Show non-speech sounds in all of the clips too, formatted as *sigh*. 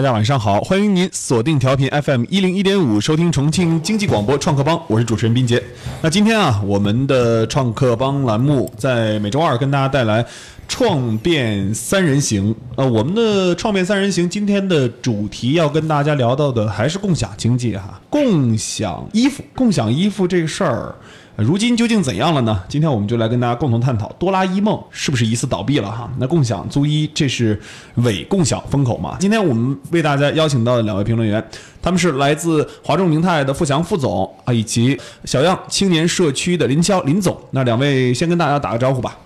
大家晚上好，欢迎您锁定调频 FM 一零一点五，收听重庆经济广播创客帮，我是主持人斌杰。那今天啊，我们的创客帮栏目在每周二跟大家带来创变三人行。呃，我们的创变三人行今天的主题要跟大家聊到的还是共享经济哈，共享衣服，共享衣服这个事儿。如今究竟怎样了呢？今天我们就来跟大家共同探讨多拉伊梦是不是疑似倒闭了哈？那共享租一这是伪共享风口嘛？今天我们为大家邀请到的两位评论员，他们是来自华众明泰的富强副总啊，以及小样青年社区的林霄林总。那两位先跟大家打个招呼吧。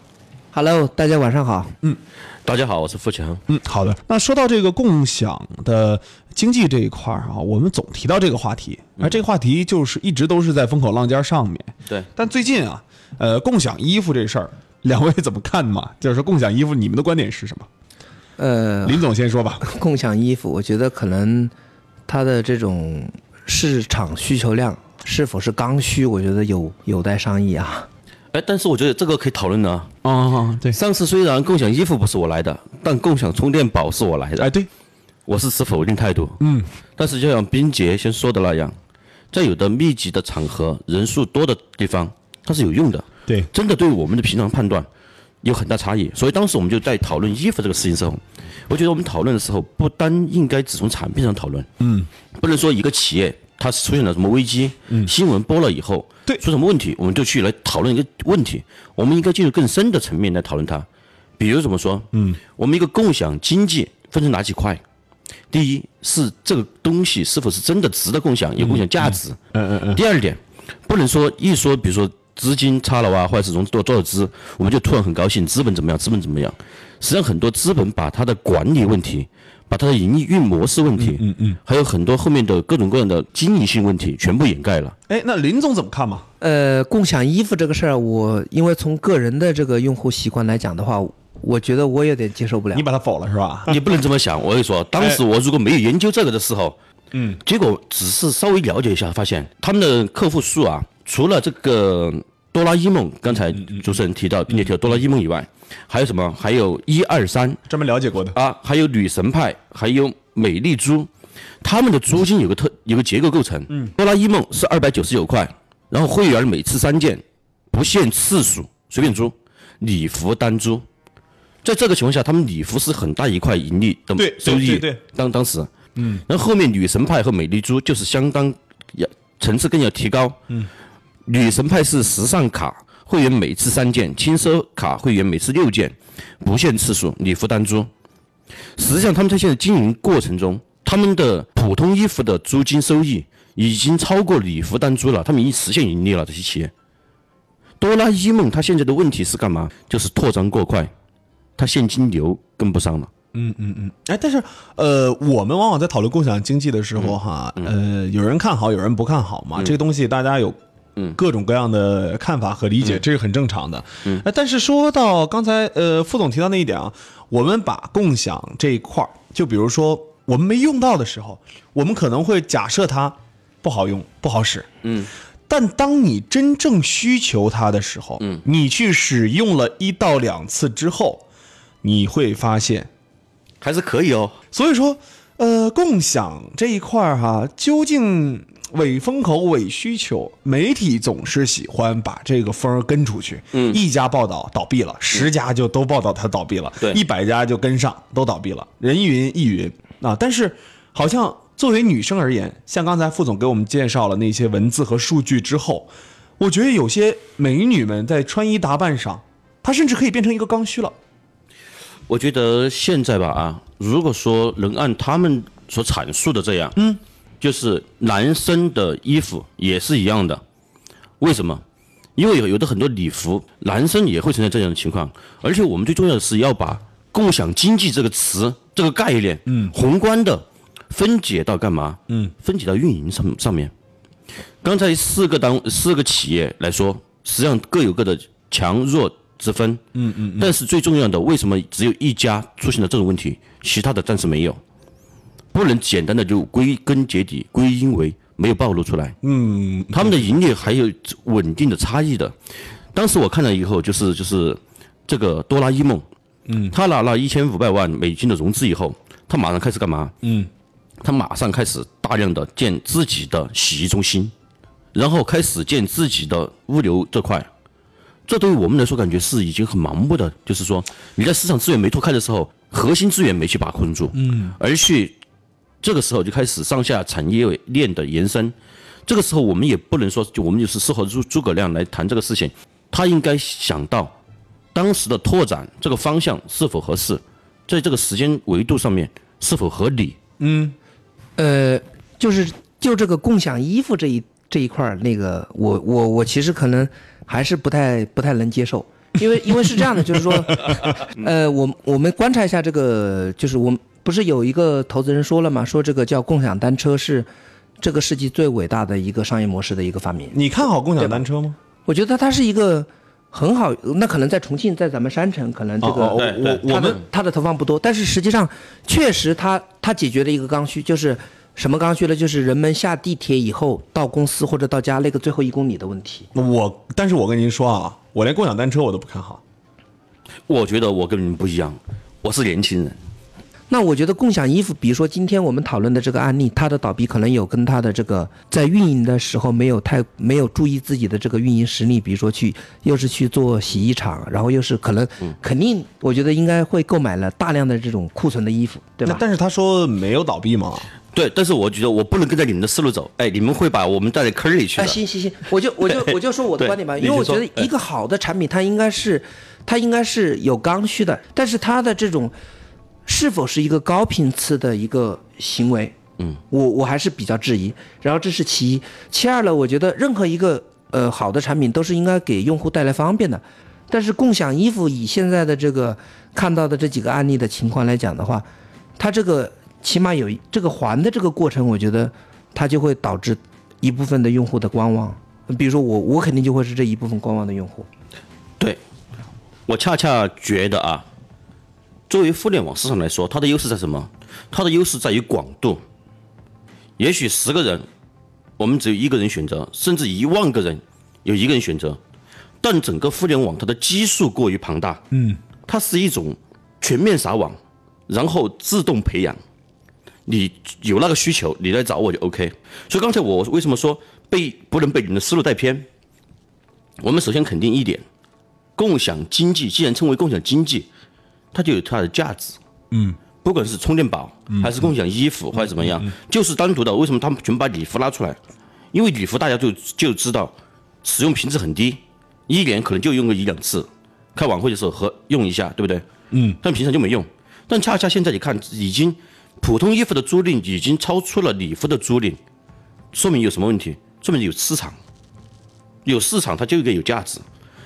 Hello，大家晚上好。嗯大家好，我是付强。嗯，好的。那说到这个共享的经济这一块儿啊，我们总提到这个话题，而这个话题就是一直都是在风口浪尖上面。对，但最近啊，呃，共享衣服这事儿，两位怎么看嘛？*laughs* 就是说共享衣服，你们的观点是什么？呃，林总先说吧。*laughs* 共享衣服，我觉得可能它的这种市场需求量是否是刚需，我觉得有有待商议啊。哎，但是我觉得这个可以讨论呢。啊，对，上次虽然共享衣服不是我来的，但共享充电宝是我来的，哎，对，我是持否定态度。嗯，但是就像冰杰先说的那样，在有的密集的场合、人数多的地方，它是有用的。对，真的对我们的平常判断有很大差异。所以当时我们就在讨论衣服这个事情的时候，我觉得我们讨论的时候不单应该只从产品上讨论，嗯，不能说一个企业它出现了什么危机，嗯，新闻播了以后，对出什么问题，我们就去来讨论一个问题。我们应该进入更深的层面来讨论它。比如怎么说？嗯，我们一个共享经济分成哪几块？第一是这个东西是否是真的值得共享，有共享价值。嗯嗯嗯，第二点，不能说一说，比如说资金差了啊，或者是融资多多少资，我们就突然很高兴，资本怎么样，资本怎么样？实际上，很多资本把它的管理问题，把它的营运模式问题，嗯嗯，还有很多后面的各种各样的经营性问题，全部掩盖了。哎，那林总怎么看嘛？呃，共享衣服这个事儿，我因为从个人的这个用户习惯来讲的话，我觉得我有点接受不了你。把它否了是吧？*laughs* 你不能这么想。我跟你说，当时我如果没有研究这个的时候，嗯，结果只是稍微了解一下，发现他们的客户数啊，除了这个多拉伊梦，刚才主持人提到，并且提到哆啦 A 梦以外，还有什么？还有一二三专门了解过的。啊，还有女神派，还有美丽珠，他们的租金有个特有个结构构成。嗯，哆啦 A 梦是二百九十九块，然后会员每次三件，不限次数，随便租，礼服单租。在这个情况下，他们礼服是很大一块盈利的对对收益。对对当当时，嗯，然后后面女神派和美丽珠就是相当要层次更要提高。嗯，女神派是时尚卡会员每次三件，轻奢卡会员每次六件，不限次数，礼服单租。实际上，他们在现在经营过程中，他们的普通衣服的租金收益已经超过礼服单租了，他们已经实现盈利了。这些企业，多拉伊梦它现在的问题是干嘛？就是扩张过快，它现金流跟不上了。嗯嗯嗯哎，但是呃，我们往往在讨论共享经济的时候哈，呃，有人看好，有人不看好嘛。这个东西大家有各种各样的看法和理解，这是很正常的。嗯，但是说到刚才呃副总提到那一点啊，我们把共享这一块儿，就比如说我们没用到的时候，我们可能会假设它不好用、不好使。嗯。但当你真正需求它的时候，嗯，你去使用了一到两次之后，你会发现。还是可以哦。所以说，呃，共享这一块儿哈，究竟伪风口、伪需求，媒体总是喜欢把这个风儿跟出去。嗯，一家报道倒闭了，十家就都报道它倒闭了，对一百家就跟上都倒闭了，人云亦云啊。但是，好像作为女生而言，像刚才副总给我们介绍了那些文字和数据之后，我觉得有些美女们在穿衣打扮上，她甚至可以变成一个刚需了。我觉得现在吧啊，如果说能按他们所阐述的这样，嗯，就是男生的衣服也是一样的，为什么？因为有有的很多礼服，男生也会存在这样的情况，而且我们最重要的是要把共享经济这个词这个概念，嗯，宏观的分解到干嘛？嗯，分解到运营上上面。刚才四个单四个企业来说，实际上各有各的强弱之分。嗯嗯。但是最重要的，为什么只有一家出现了这种问题，其他的暂时没有？不能简单的就归根结底归因为没有暴露出来。嗯，他们的盈利还有稳定的差异的。当时我看了以后，就是就是这个哆啦 A 梦，嗯，他拿了一千五百万美金的融资以后，他马上开始干嘛？嗯，他马上开始大量的建自己的洗衣中心，然后开始建自己的物流这块。这对于我们来说，感觉是已经很盲目的，就是说你在市场资源没拓开的时候，核心资源没去把控住，嗯，而去这个时候就开始上下产业链的延伸。这个时候我们也不能说，就我们就是适合诸诸葛亮来谈这个事情，他应该想到当时的拓展这个方向是否合适，在这个时间维度上面是否合理。嗯呃，就是就这个共享衣服这一这一块儿，那个我我我其实可能还是不太不太能接受，因为因为是这样的，就是说，*laughs* 呃，我我们观察一下这个，就是我们不是有一个投资人说了吗，说这个叫共享单车是这个世纪最伟大的一个商业模式的一个发明。你看好共享单车吗？我觉得它是一个很好，那可能在重庆，在咱们山城，可能这个、我我们它的投放不多，但是实际上确实它它解决了一个刚需，就是什么刚需呢？就是人们下地铁以后到公司或者到家那个最后一公里的问题。我，但是我跟您说啊，我连共享单车我都不看好。我觉得我跟你们不一样，我是年轻人，那我觉得共享衣服，比如说今天我们讨论的这个案例，它的倒闭可能有跟它的这个在运营的时候没有太没有注意自己的这个运营实力，比如说去又是去做洗衣厂，然后又是可能、肯定，我觉得应该会购买了大量的这种库存的衣服，对吧？那但是他说没有倒闭嘛？对，但是我觉得我不能跟着你们的思路走，哎，你们会把我们带到坑里去哎，行行行，我就我就 *laughs* 我就说我的观点吧，因为我觉得一个好的产品，它应该是它应该是有刚需的，但是它的这种是否是一个高频次的一个行为，嗯，我我还是比较质疑。然后这是其一，其二呢，我觉得任何一个呃好的产品都是应该给用户带来方便的，但是共享衣服以现在的这个看到的这几个案例的情况来讲的话，它这个起码有这个还的这个过程，我觉得它就会导致一部分的用户的观望。比如说我，我肯定就会是这一部分观望的用户。对，我恰恰觉得啊，作为互联网市场来说，它的优势在什么？它的优势在于广度。也许十个人，我们只有一个人选择，甚至一万个人有一个人选择，但整个互联网它的基数过于庞大，嗯，它是一种全面撒网，然后自动培养。你有那个需求，你来找我就 OK。所以刚才我为什么说被不能被你们的思路带偏？我们首先肯定一点，共享经济既然称为共享经济，它就有它的价值。嗯，不管是充电宝，还是共享衣服，或者怎么样，就是单独的。为什么他们全把礼服拉出来？因为礼服大家就就知道使用频次很低，一年可能就用个一两次，开晚会的时候和用一下，对不对？嗯，但平常就没用。但恰恰现在你看，已经普通衣服的租赁已经超出了礼服的租赁，说明有什么问题？说明有市场。有市场，它就应该有价值。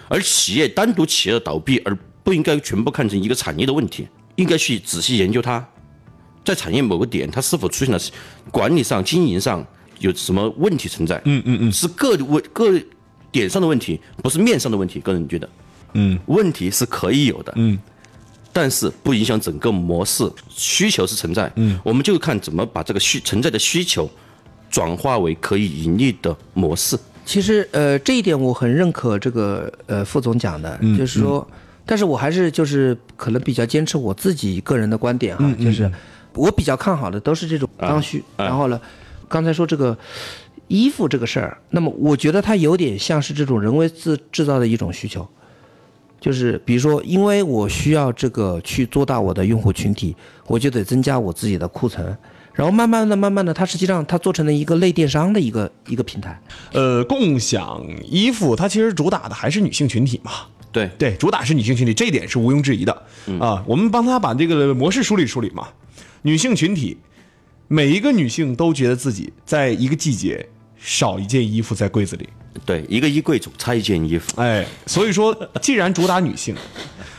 而企业单独企业的倒闭，而不应该全部看成一个产业的问题，应该去仔细研究它，在产业某个点，它是否出现了管理上、经营上有什么问题存在？嗯嗯嗯，是各问各点上的问题，不是面上的问题。个人觉得，嗯，问题是可以有的，嗯，但是不影响整个模式，需求是存在，嗯，我们就看怎么把这个需存在的需求转化为可以盈利的模式。其实，呃，这一点我很认可这个呃副总讲的，就是说，但是我还是就是可能比较坚持我自己个人的观点哈，就是我比较看好的都是这种刚需。然后呢，刚才说这个衣服这个事儿，那么我觉得它有点像是这种人为制制造的一种需求，就是比如说，因为我需要这个去做大我的用户群体，我就得增加我自己的库存。然后慢慢的、慢慢的，它实际上它做成了一个类电商的一个一个平台。呃，共享衣服它其实主打的还是女性群体嘛。对，对，主打是女性群体，这一点是毋庸置疑的、啊。我们帮他把这个模式梳理梳理嘛。女性群体，每一个女性都觉得自己在一个季节少一件衣服在柜子里，对，一个衣柜总差一件衣服。哎，所以说，既然主打女性，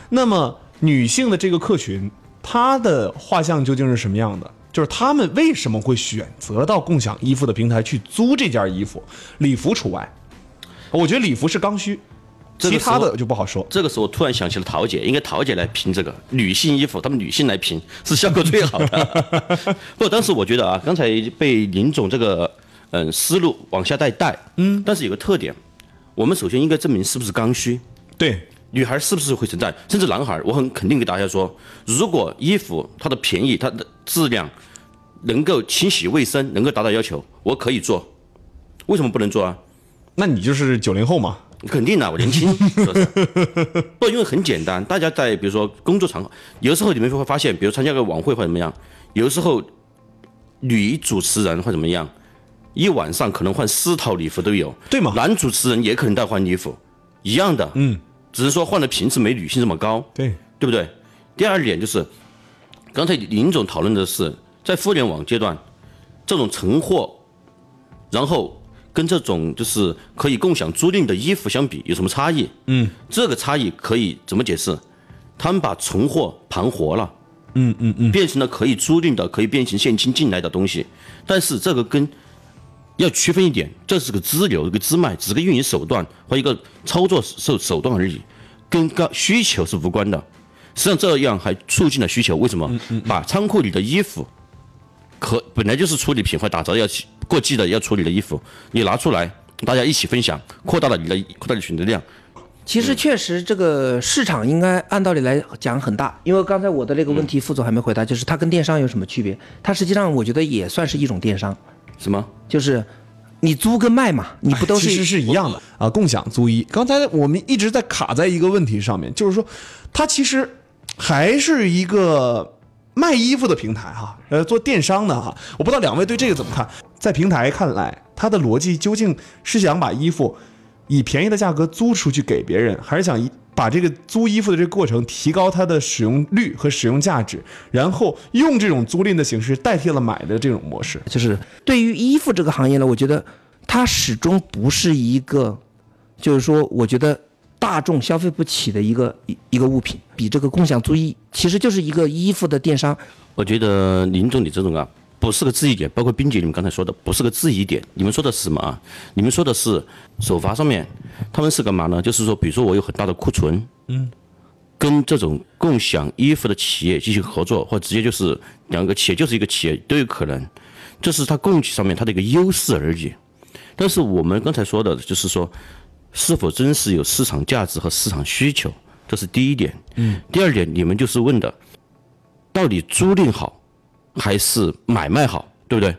那么女性的这个客群，她的画像究竟是什么样的？就是她们为什么会选择到共享衣服的平台去租这件衣服？礼服除外，我觉得礼服是刚需，其他的就不好说。这个时候突然想起了桃姐，应该桃姐来评这个女性衣服，她们女性来评是效果最好的。*laughs* 不，当时我觉得啊，刚才被林总这个嗯思路往下带带，嗯，但是有个特点，我们首先应该证明是不是刚需。对，女孩是不是会存在，甚至男孩，我很肯定给大家说，如果衣服它的便宜、它的质量能够清洗卫生，能够达到要求，我可以做。为什么不能做啊？那你就是九零后嘛？肯定的，我年轻，是 *laughs* 不是？不，因为很简单，大家在比如说工作场合，有时候你们会发现，比如参加个晚会或怎么样，有时候女主持人或怎么样，一晚上可能换四套礼服都有，对吗男主持人也可能在换衣服，一样的，嗯，只是说换的频次没女性这么高，对，对不对？第二点就是，刚才林总讨论的是在互联网阶段，这种存货，然后跟这种就是可以共享租赁的衣服相比有什么差异？嗯，这个差异可以怎么解释？他们把存货盘活了，嗯嗯嗯，变成了可以租赁的、可以变成现金进来的东西，但是这个跟要区分一点，这是个支流，一个支脉，只是个运营手段和一个操作手手段而已，跟高需求是无关的。实际上这样还促进了需求，为什么？把仓库里的衣服，可本来就是处理品或打折要去过季的要处理的衣服，你拿出来，大家一起分享，扩大了你的扩大你选择量。其实确实这个市场应该按道理来讲很大，因为刚才我的那个问嗯题副总还没回答，就是它跟电商有什么区别？它实际上我觉得也算是一种电商，什么？就是你租跟卖嘛，你不都是哎其实是一样的啊？共享租衣，刚才我们一直在卡在一个问题上面，就是说，它其实还是一个卖衣服的平台哈，呃，做电商的哈。我不知道两位对这个怎么看？在平台看来，它的逻辑究竟是想把衣服以便宜的价格租出去给别人，还是想把这个租衣服的这个过程提高它的使用率和使用价值，然后用这种租赁的形式代替了买的这种模式？就是对于衣服这个行业呢，我觉得它始终不是一个，就是说，我觉得大众消费不起的一个一一个物品，比这个共享租衣其实就是一个衣服的电商。我觉得林总你这种啊，不是个质疑点，包括冰姐你们刚才说的，不是个质疑点。你们说的是什么啊？你们说的是首发上面，他们是干嘛呢？就是说，比如说我有很大的库存，嗯，跟这种共享衣服的企业进行合作，或直接就是两个企业就是一个企业都有可能，这是它供给上面它的一个优势而已。但是我们刚才说的就是说，是否真实有市场价值和市场需求，这是第一点。嗯，第二点，你们就是问的。到底租赁好还是买卖好，对不对？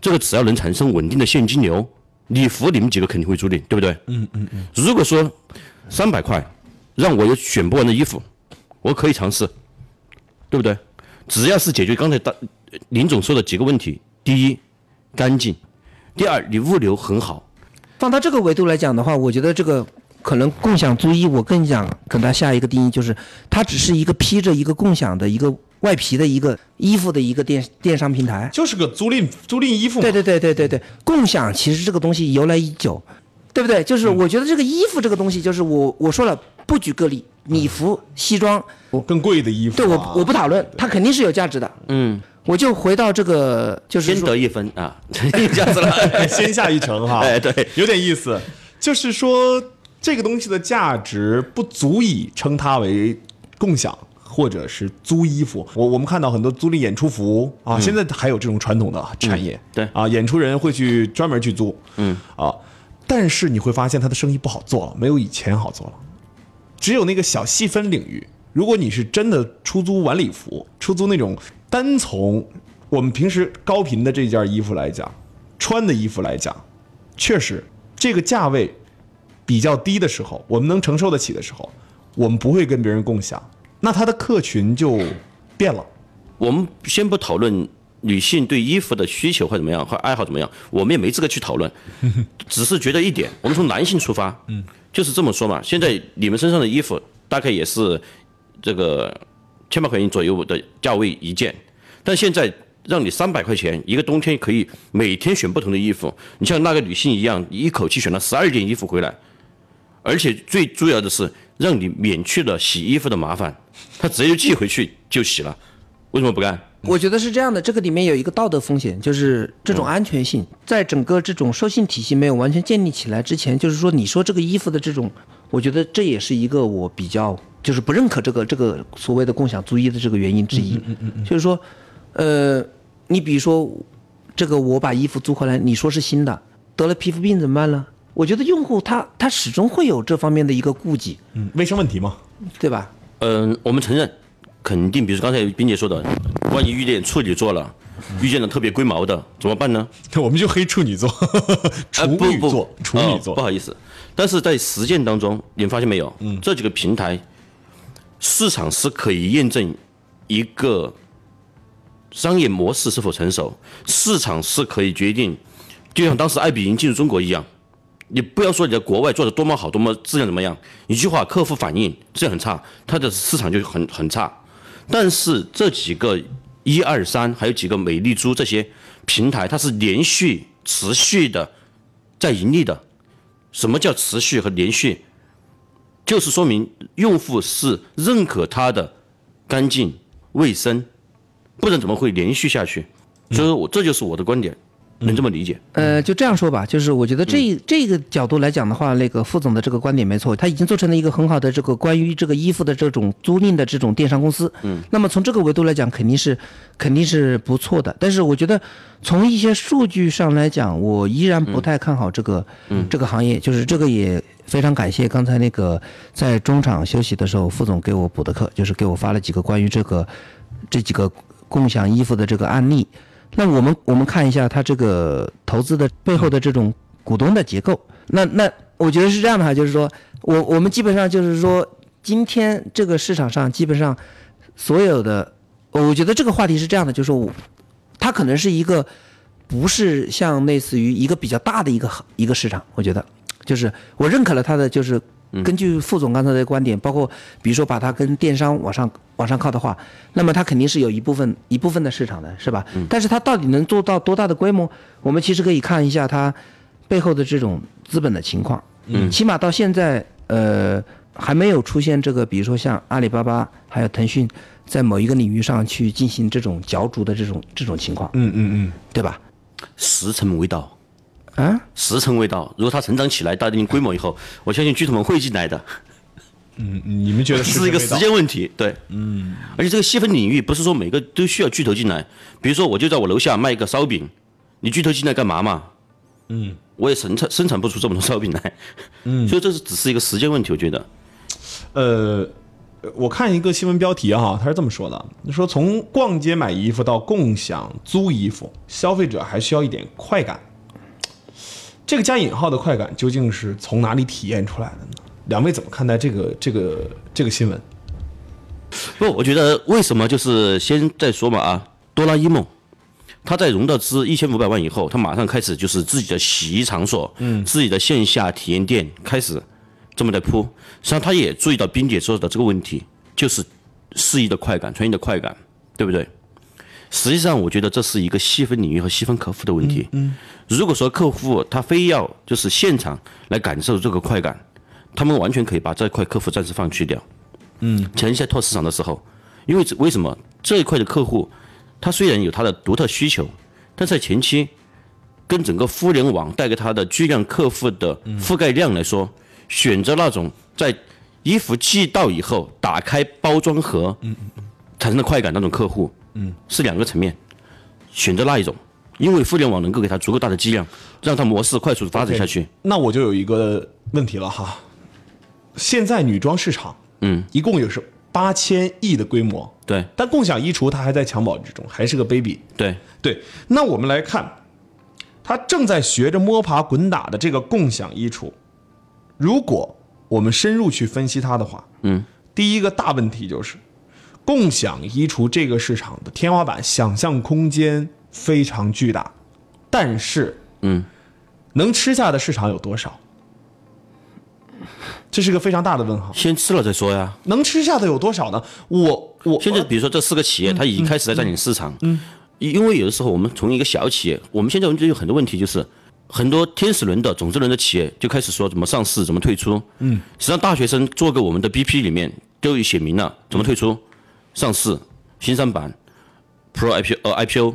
这个只要能产生稳定的现金流，礼服你们几个肯定会租赁，对不对？嗯嗯嗯。如果说三百块让我有选不完的衣服，我可以尝试，对不对？只要是解决刚才大林总说的几个问题：第一，干净；第二，你物流很好；放到这个维度来讲的话，我觉得这个可能共享租衣，我更想给它下一个定义，就是它只是一个披着一个共享的一个外皮的一个衣服的一个电电商平台。就是个租赁租赁衣服嘛。对对对对对对，共享其实这个东西由来已久，对不对？就是我觉得这个衣服这个东西，就是我我说了，不举个例，礼服、西装，更贵的衣服、啊。对我我不讨论，它肯定是有价值的。嗯，我就回到这个，就是先得一分啊，*laughs* 这样子了。*laughs* 先下一城哈，哎对，有点意思。就是说，这个东西的价值不足以称它为共享或者是租衣服。我我们看到很多租赁演出服啊，现在还有这种传统的产业，对啊，演出人会去专门去租，嗯啊，但是你会发现他的生意不好做了，没有以前好做了。只有那个小细分领域，如果你是真的出租晚礼服，出租那种单从我们平时高频的这件衣服来讲，穿的衣服来讲，确实这个价位比较低的时候，我们能承受得起的时候，我们不会跟别人共享，那它的客群就变了。我们先不讨论女性对衣服的需求或怎么样，或爱好怎么样，我们也没资格去讨论，*laughs* 只是觉得一点，我们从男性出发，嗯，就是这么说嘛。现在你们身上的衣服大概也是这个千把块钱左右的价位一件，但现在让你三百块钱一个冬天可以每天选不同的衣服，你像那个女性一样，一口气选了十二件衣服回来，而且最主要的是让你免去了洗衣服的麻烦，她直接就寄回去就洗了，为什么不干？我觉得是这样的，这个里面有一个道德风险，就是这种安全性，在整个这种授信体系没有完全建立起来之前，就是说你说这个衣服的这种，我觉得这也是一个我比较就是不认可这个这个所谓的共享租衣的这个原因之一。就是说，呃，你比如说这个我把衣服租回来，你说是新的，得了皮肤病怎么办呢？我觉得用户他他始终会有这方面的一个顾忌，嗯，卫生问题嘛，对吧？嗯，我们承认，肯定，比如刚才冰姐说的，万一遇见处女座了，遇见了特别龟毛的，怎么办呢？*laughs* 我们就黑处女座、处啊不不女座、处女哦座不。好意思，但是在实践当中，你们发现没有？嗯，这几个平台市场是可以验证一个商业模式是否成熟，市场是可以决定，就像当时爱彼迎进入中国一样。你不要说你在国外做的多么好，多么质量怎么样，一句话，客户反应质量很差，它的市场就很很差。但是这几个一二三，还有几个美丽珠这些平台，它是连续持续的在盈利的。什么叫持续和连续？就是说明用户是认可它的干净卫生，不然怎么会连续下去？所以我这就是我的观点，能这么理解？呃，就这样说吧，就是我觉得这、这个角度来讲的话，那个副总的这个观点没错，他已经做成了一个很好的这个关于这个衣服的这种租赁的这种电商公司。嗯，那么从这个维度来讲，肯定是肯定是不错的。但是我觉得从一些数据上来讲，我依然不太看好这个、这个行业。就是这个也非常感谢刚才那个在中场休息的时候，副总给我补的课，就是给我发了几个关于这个这几个共享衣服的这个案例。那我们我们看一下它这个投资的背后的这种股东的结构。那那我觉得是这样的哈，就是说我我们基本上就是说，今天这个市场上基本上所有的，我觉得这个话题是这样的，就是说我它可能是一个不是像类似于一个比较大的一个一个市场，我觉得就是我认可了它的就是。根据副总刚才的观点，包括比如说把它跟电商往上往上靠的话，那么它肯定是有一部分一部分的市场的，是吧？但是它到底能做到多大的规模？我们其实可以看一下它背后的这种资本的情况。嗯，起码到现在，呃，还没有出现这个，比如说像阿里巴巴还有腾讯在某一个领域上去进行这种角逐的这种这种情况，嗯嗯嗯，对吧？时辰未到，啊，时辰未到。如果它成长起来到一定规模以后，我相信巨头们会进来的。嗯你们觉得是一个时间问题，对，嗯，而且这个细分领域不是说每个都需要巨头进来，比如说我就在我楼下卖一个烧饼，你巨头进来干嘛嘛？嗯，我也生产生产不出这么多烧饼来，嗯，所以这是只是一个时间问题，我觉得，呃，我看一个新闻标题哈，他是这么说的：说从逛街买衣服到共享租衣服，消费者还需要一点快感。这个加引号的快感究竟是从哪里体验出来的呢？两位怎么看待这个这个这个新闻？不，我觉得为什么就是先再说嘛啊，哆啦 A 梦，他在融到资一千五百万以后，他马上开始就是自己的洗衣场所，嗯，自己的线下体验店开始这么在铺。实际上，他也注意到冰姐说的这个问题，就是适宜的快感、穿衣的快感，对不对？实际上，我觉得这是一个细分领域和细分客户的问题。嗯，如果说客户他非要就是现场来感受这个快感，他们完全可以把这块客户暂时放弃掉。嗯，前期在拓市场的时候，因为为什么这一块的客户，他虽然有他的独特需求，但在前期跟整个互联网带给他的巨量客户的覆盖量来说，选择那种在衣服寄到以后打开包装盒，产生的快感那种客户，嗯，是两个层面，选择那一种，因为互联网能够给他足够大的剂量，让他模式快速的发展下去。那我就有一个问题了哈，现在女装市场，嗯，一共有是八千亿的规模，对但共享衣橱它还在襁褓之中，还是个 baby。对，对，那我们来看，他正在学着摸爬滚打的这个共享衣橱，如果我们深入去分析它的话，嗯，第一个大问题就是，共享衣橱这个市场的天花板想象空间非常巨大，但是，嗯，能吃下的市场有多少？这是个非常大的问号。先吃了再说呀。能吃下的有多少呢？我我现在比如说这四个企业，它已经开始在占领市场。嗯，因为有的时候我们从一个小企业，我们现在就有很多问题，就是很多天使轮的、种子轮的企业就开始说怎么上市、怎么退出。嗯，实际上大学生做个我们的 BP 里面都有写明了怎么退出、上市、新三板、Pro IPO 呃 IPO，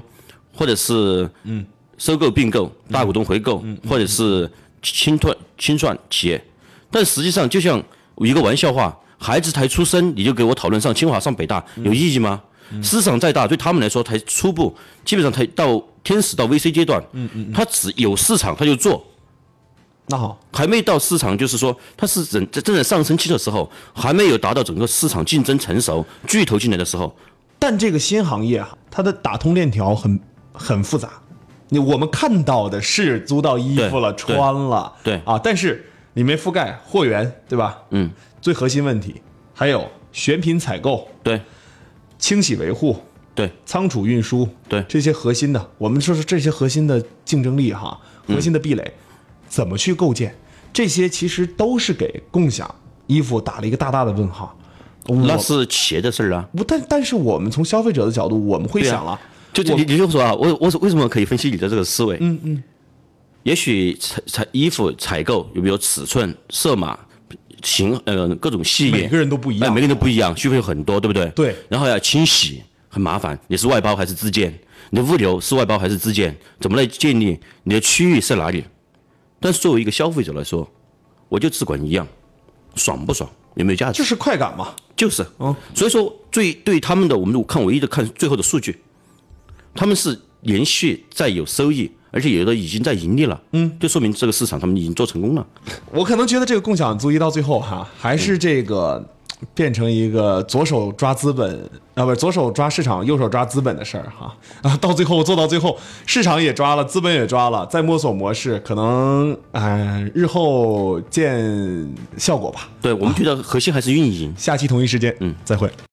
或者是嗯收购并购、大股东回购，或者是清算清算企业。但实际上，就像一个玩笑话，孩子才出生你就给我讨论上清华、上北大，有意义吗？市场再大，对他们来说才初步，基本上才到天使到 VC 阶段，嗯嗯，他只有市场他就做，那好，还没到市场，就是说它是正正在上升期的时候，还没有达到整个市场竞争成熟、巨头进来的时候，但这个新行业啊，它的打通链条很很复杂。你我们看到的是租到衣服了、穿了，对。啊，但是你没覆盖货源，对吧？嗯，最核心问题还有选品采购、对。清洗维护、对。仓储运输，对。这些核心的，我们说是这些核心的竞争力哈，核心的壁垒、怎么去构建？这些其实都是给共享衣服打了一个大大的问号。那是企业的事儿啊。不，但但是我们从消费者的角度，我们会想了，就就你你就说啊，我我为什么可以分析你的这个思维？嗯嗯，也许采采衣服采购有没有尺寸、色码、型呃各种细节，每个人都不一样哎每个人都不一样，需求很多，对不对？对然后要清洗很麻烦，你是外包还是自建？你的物流是外包还是自建？怎么来建立？你的区域是哪里？但是作为一个消费者来说，我就只管一样，爽不爽？有没有价值？就是快感嘛。就是嗯，所以说最对他们的，我们看唯一的看最后的数据，他们是连续在有收益，而且有的已经在盈利了，嗯，就说明这个市场他们已经做成功了。我可能觉得这个共享足一到最后哈，还是这个变成一个左手抓资本啊，不是左手抓市场，右手抓资本的事儿哈啊，*laughs* 到最后做到最后，市场也抓了，资本也抓了，再摸索模式，可能呃日后见效果吧。对我们觉得核心还是运营。下期同一时间，嗯，再会。